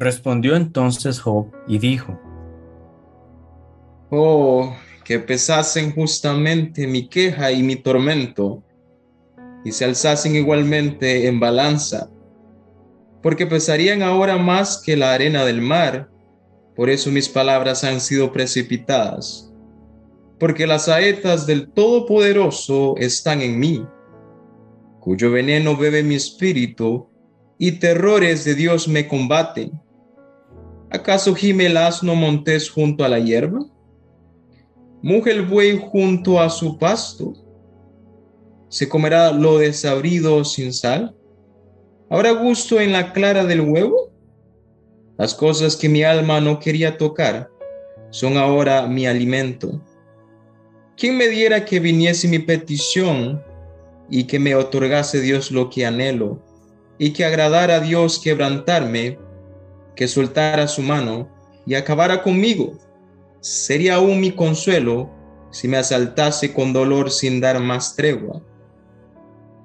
Respondió entonces Job y dijo, Oh, que pesasen justamente mi queja y mi tormento, y se alzasen igualmente en balanza, porque pesarían ahora más que la arena del mar, por eso mis palabras han sido precipitadas, porque las saetas del Todopoderoso están en mí, cuyo veneno bebe mi espíritu, y terrores de Dios me combaten. ¿Acaso gime el asno montés junto a la hierba? ¿Muge el buey junto a su pasto? ¿Se comerá lo desabrido sin sal? ¿Habrá gusto en la clara del huevo? Las cosas que mi alma no quería tocar son ahora mi alimento. ¿Quién me diera que viniese mi petición y que me otorgase Dios lo que anhelo y que agradara a Dios quebrantarme, que soltara su mano y acabara conmigo? Sería aún mi consuelo si me asaltase con dolor sin dar más tregua.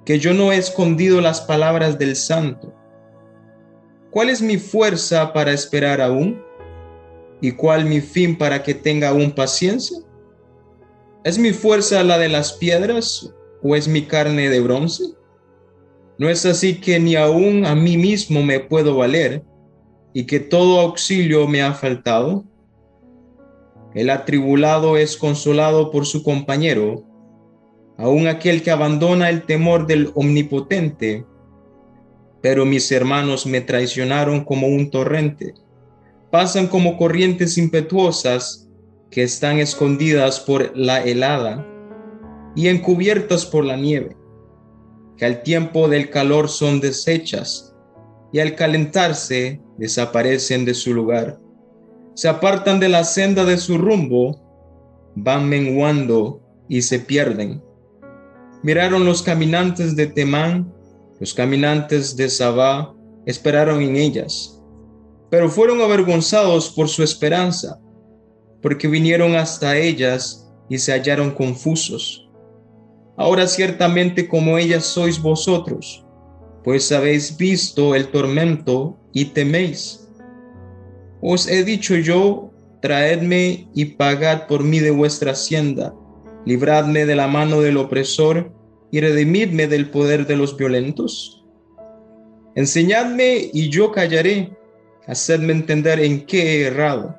Que yo no he escondido las palabras del santo ¿Cuál es mi fuerza para esperar aún? ¿Y cuál mi fin para que tenga aún paciencia? ¿Es mi fuerza la de las piedras o es mi carne de bronce? ¿No es así que ni aún a mí mismo me puedo valer y que todo auxilio me ha faltado? El atribulado es consolado por su compañero, aun aquel que abandona el temor del omnipotente pero mis hermanos me traicionaron como un torrente. Pasan como corrientes impetuosas que están escondidas por la helada y encubiertas por la nieve, que al tiempo del calor son deshechas y al calentarse desaparecen de su lugar. Se apartan de la senda de su rumbo, van menguando y se pierden. Miraron los caminantes de Temán los caminantes de Sabá esperaron en ellas, pero fueron avergonzados por su esperanza, porque vinieron hasta ellas y se hallaron confusos. Ahora ciertamente como ellas sois vosotros, pues habéis visto el tormento y teméis. Os he dicho yo, traedme y pagad por mí de vuestra hacienda, libradme de la mano del opresor y redimidme del poder de los violentos? Enseñadme y yo callaré, hacedme entender en qué he errado.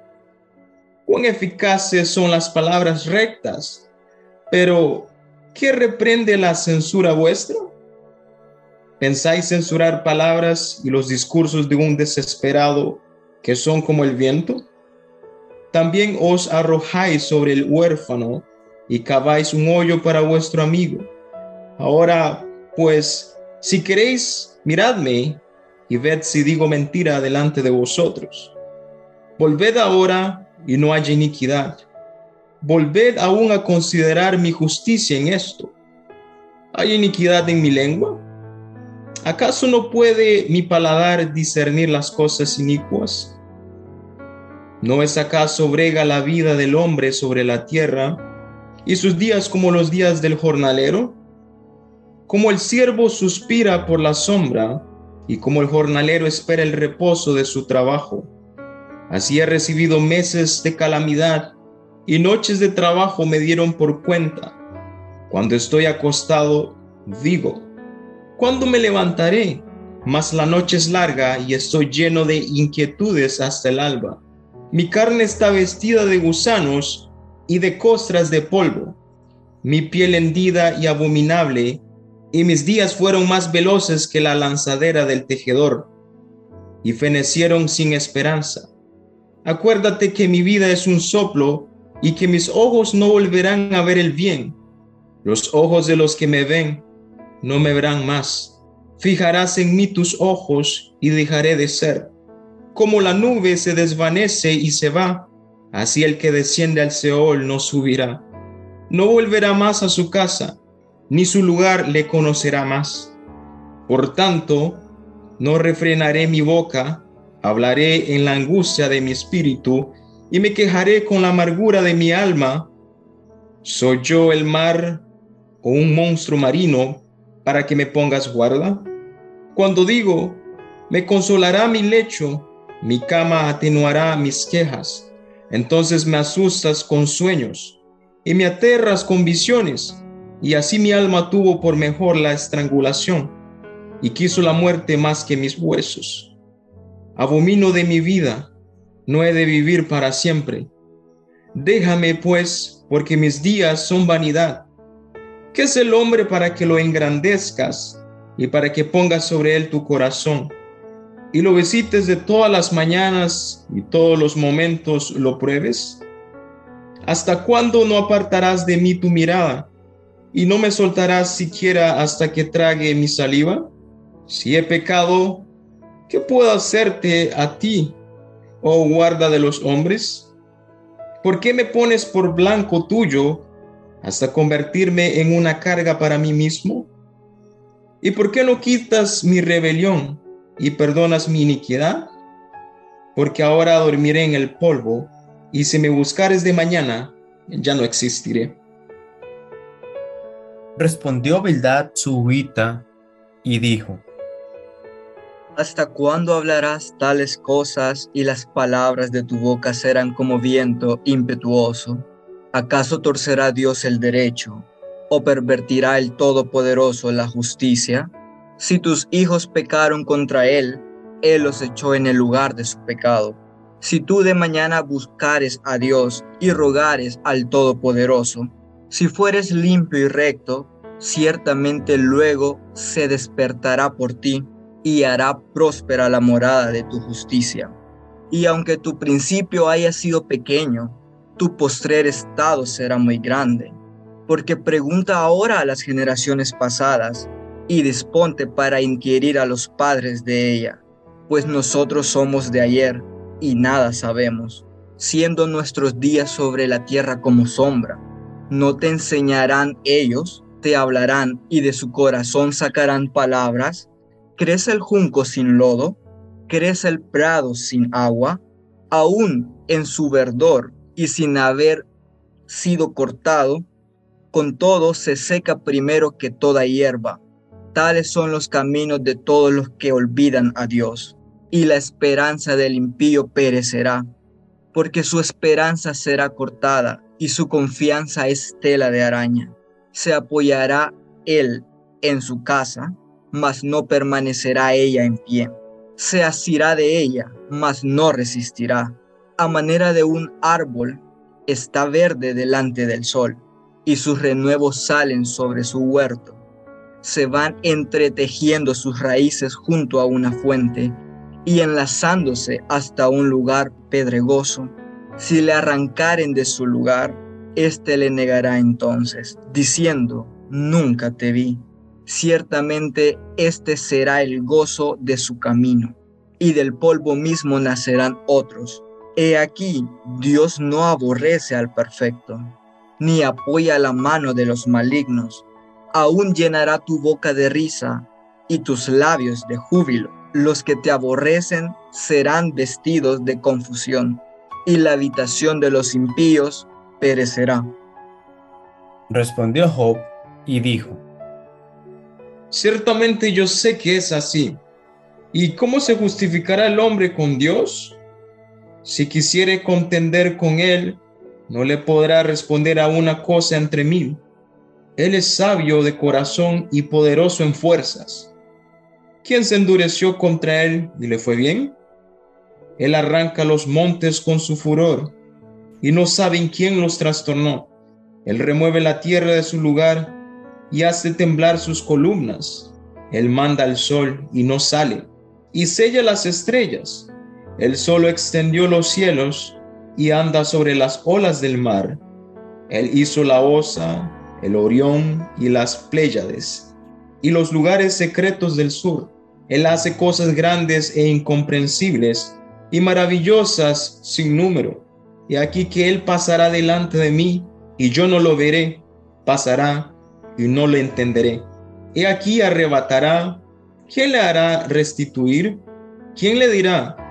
Cuán eficaces son las palabras rectas, pero ¿qué reprende la censura vuestra? ¿Pensáis censurar palabras y los discursos de un desesperado que son como el viento? También os arrojáis sobre el huérfano y caváis un hoyo para vuestro amigo Ahora, pues, si queréis, miradme y ved si digo mentira delante de vosotros. Volved ahora y no haya iniquidad. Volved aún a considerar mi justicia en esto. ¿Hay iniquidad en mi lengua? ¿Acaso no puede mi paladar discernir las cosas inicuas? ¿No es acaso brega la vida del hombre sobre la tierra y sus días como los días del jornalero? Como el siervo suspira por la sombra y como el jornalero espera el reposo de su trabajo. Así he recibido meses de calamidad y noches de trabajo me dieron por cuenta. Cuando estoy acostado, digo, ¿cuándo me levantaré? Mas la noche es larga y estoy lleno de inquietudes hasta el alba. Mi carne está vestida de gusanos y de costras de polvo. Mi piel hendida y abominable y mis días fueron más veloces que la lanzadera del tejedor, y fenecieron sin esperanza. Acuérdate que mi vida es un soplo y que mis ojos no volverán a ver el bien. Los ojos de los que me ven no me verán más. Fijarás en mí tus ojos y dejaré de ser. Como la nube se desvanece y se va, así el que desciende al Seol no subirá. No volverá más a su casa ni su lugar le conocerá más. Por tanto, no refrenaré mi boca, hablaré en la angustia de mi espíritu y me quejaré con la amargura de mi alma. ¿Soy yo el mar o un monstruo marino para que me pongas guarda? Cuando digo, me consolará mi lecho Mi cama atenuará mis quejas. Entonces me asustas con sueños y me aterras con visiones. Y así mi alma tuvo por mejor la estrangulación y quiso la muerte más que mis huesos. Abomino de mi vida, no he de vivir para siempre. Déjame pues, porque mis días son vanidad. ¿Qué es el hombre para que lo engrandezcas y para que pongas sobre él tu corazón? y lo visites de todas las mañanas y todos los momentos lo pruebes? ¿Hasta cuándo no apartarás de mí tu mirada y no me soltarás siquiera hasta que trague mi saliva? Si he pecado, ¿qué puedo hacerte a ti, oh guarda de los hombres? ¿Por qué me pones por blanco tuyo hasta convertirme en una carga para mí mismo? ¿Y por qué no quitas mi rebelión? y perdonas mi iniquidad? Porque ahora dormiré en el polvo, y si me buscares de mañana, ya no existiré. Respondió Bildad su huita y dijo, ¿Hasta cuándo hablarás tales cosas y las palabras de tu boca serán como viento impetuoso? ¿Acaso torcerá Dios el derecho o pervertirá el Todopoderoso la justicia? Si tus hijos pecaron contra él, él los echó en el lugar de su pecado. Si tú de mañana buscares a Dios y rogares al Todopoderoso, si fueres limpio y recto, ciertamente luego se despertará por ti y hará próspera la morada de tu justicia. Y aunque tu principio haya sido pequeño, tu postrer estado será muy grande. Porque pregunta ahora a las generaciones pasadas, y disponte para inquirir a los padres de ella, pues nosotros somos de ayer y nada sabemos, siendo nuestros días sobre la tierra como sombra. No te enseñarán ellos, te hablarán y de su corazón sacarán palabras. ¿Crece el junco sin lodo? ¿Crece el prado sin agua? Aún en su verdor y sin haber sido cortado, con todo se seca primero que toda hierba Tales son los caminos de todos los que olvidan a Dios, y la esperanza del impío perecerá, porque su esperanza será cortada y su confianza es tela de araña. Se apoyará él en su casa, mas no permanecerá ella en pie. Se asirá de ella, mas no resistirá. A manera de un árbol está verde delante del sol, y sus renuevos salen sobre su huerto se van entretejiendo sus raíces junto a una fuente y enlazándose hasta un lugar pedregoso. Si le arrancaren de su lugar, éste le negará entonces, diciendo, nunca te vi. Ciertamente este será el gozo de su camino, y del polvo mismo nacerán otros. He aquí, Dios no aborrece al perfecto, ni apoya la mano de los malignos aún llenará tu boca de risa y tus labios de júbilo. Los que te aborrecen serán vestidos de confusión, y la habitación de los impíos perecerá. Respondió Job y dijo, Ciertamente yo sé que es así. ¿Y cómo se justificará el hombre con Dios? Si quisiere contender con él, no le podrá responder a una cosa entre mil. Él es sabio de corazón y poderoso en fuerzas. ¿Quién se endureció contra él y le fue bien? Él arranca los montes con su furor y no saben quién los trastornó. Él remueve la tierra de su lugar y hace temblar sus columnas. Él manda al sol y no sale y sella las estrellas. Él solo extendió los cielos y anda sobre las olas del mar. Él hizo la osa, el Orión y las Pléyades, y los lugares secretos del sur. Él hace cosas grandes e incomprensibles y maravillosas sin número. Y aquí que Él pasará delante de mí, y yo no lo veré, pasará y no lo entenderé. Y aquí arrebatará. ¿Quién le hará restituir? ¿Quién le dirá?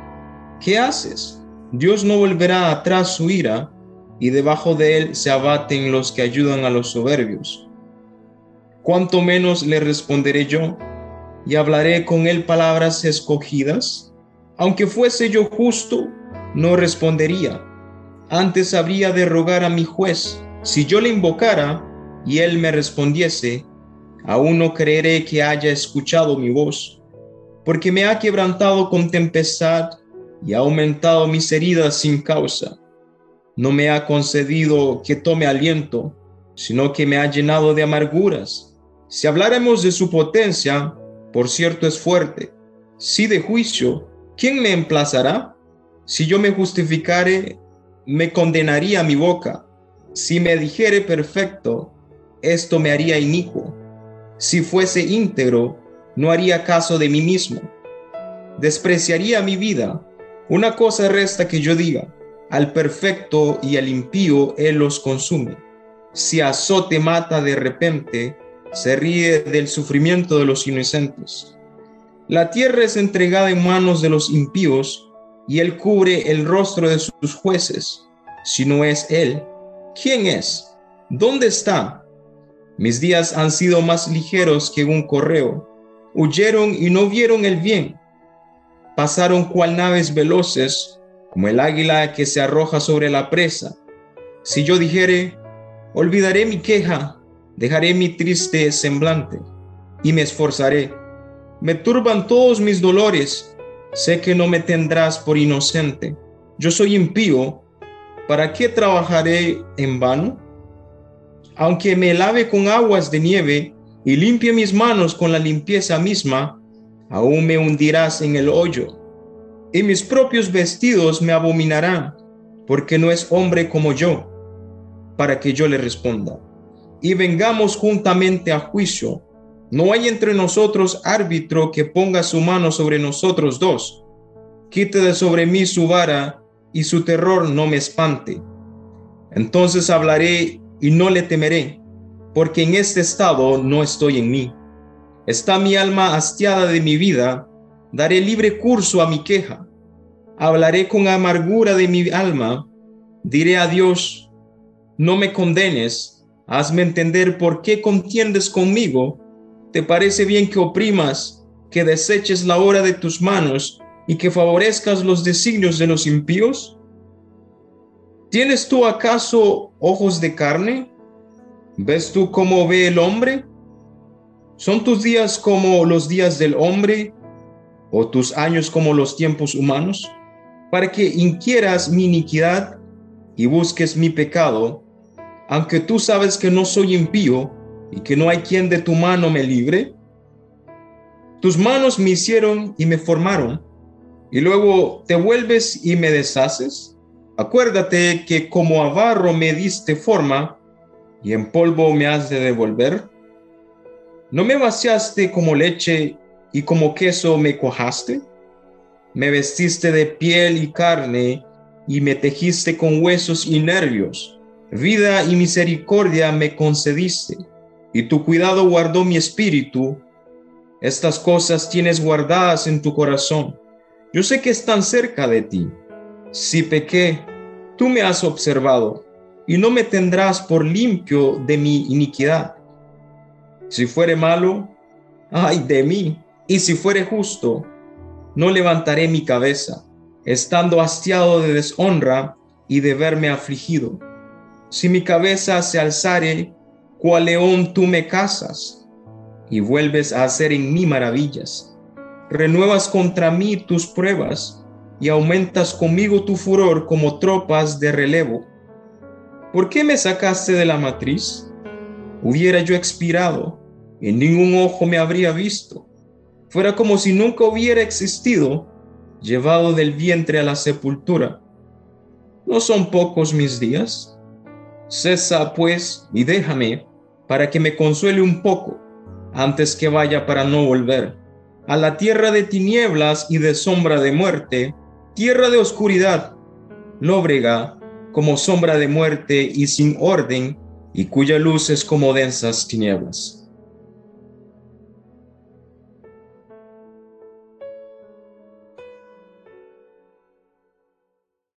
¿Qué haces? Dios no volverá atrás su ira y debajo de él se abaten los que ayudan a los soberbios. Cuanto menos le responderé yo, y hablaré con él palabras escogidas. Aunque fuese yo justo, no respondería. Antes habría de rogar a mi juez. Si yo le invocara y él me respondiese, aún no creeré que haya escuchado mi voz, porque me ha quebrantado con tempestad y ha aumentado mis heridas sin causa. No me ha concedido que tome aliento, sino que me ha llenado de amarguras. Si habláramos de su potencia, por cierto es fuerte. Si de juicio, ¿quién me emplazará? Si yo me justificare, me condenaría mi boca. Si me dijere perfecto, esto me haría inicuo. Si fuese íntegro, no haría caso de mí mismo. Despreciaría mi vida. Una cosa resta que yo diga, al perfecto y al impío él los consume. Si azote mata de repente, se ríe del sufrimiento de los inocentes. La tierra es entregada en manos de los impíos, y él cubre el rostro de sus jueces. Si no es él, ¿quién es? ¿Dónde está? Mis días han sido más ligeros que un correo. Huyeron y no vieron el bien. Pasaron cual naves veloces, como el águila que se arroja sobre la presa. Si yo dijere, olvidaré mi queja, dejaré mi triste semblante y me esforzaré. Me turban todos mis dolores, sé que no me tendrás por inocente. Yo soy impío, ¿para qué trabajaré en vano? Aunque me lave con aguas de nieve y limpie mis manos con la limpieza misma, aún me hundirás en el hoyo, y mis propios vestidos me abominarán, porque no es hombre como yo, para que yo le responda y vengamos juntamente a juicio. No hay entre nosotros árbitro que ponga su mano sobre nosotros dos. Quite de sobre mí su vara y su terror no me espante. Entonces hablaré y no le temeré, porque en este estado no estoy en mí. Está mi alma hastiada de mi vida, daré libre curso a mi queja. Hablaré con amargura de mi alma, diré a Dios, no me condenes, Hazme entender por qué contiendes conmigo. ¿Te parece bien que oprimas, que deseches la obra de tus manos y que favorezcas los designios de los impíos? ¿Tienes tú acaso ojos de carne? ¿Ves tú cómo ve el hombre? ¿Son tus días como los días del hombre o tus años como los tiempos humanos? Para que inquieras mi iniquidad y busques mi pecado aunque tú sabes que no soy impío y que no hay quien de tu mano me libre? Tus manos me hicieron y me formaron, y luego te vuelves y me deshaces. Acuérdate que como a barro me diste forma, y en polvo me has de devolver. ¿No me vaciaste como leche y como queso me cojaste? Me vestiste de piel y carne y me tejiste con huesos y nervios Vida y misericordia me concediste, y tu cuidado guardó mi espíritu. Estas cosas tienes guardadas en tu corazón. Yo sé que están cerca de ti. Si pequé, tú me has observado, y no me tendrás por limpio de mi iniquidad. Si fuere malo, ay de mí, y si fuere justo, no levantaré mi cabeza, estando hastiado de deshonra y de verme afligido si mi cabeza se alzare, cual león tú me casas y vuelves a hacer en mí maravillas. Renuevas contra mí tus pruebas y aumentas conmigo tu furor como tropas de relevo. ¿Por qué me sacaste de la matriz? Hubiera yo expirado, y ningún ojo me habría visto. Fuera como si nunca hubiera existido, llevado del vientre a la sepultura. ¿No son pocos mis días? Cesa pues y déjame para que me consuele un poco antes que vaya para no volver a la tierra de tinieblas y de sombra de muerte, tierra de oscuridad, lóbrega como sombra de muerte y sin orden, y cuya luz es como densas tinieblas.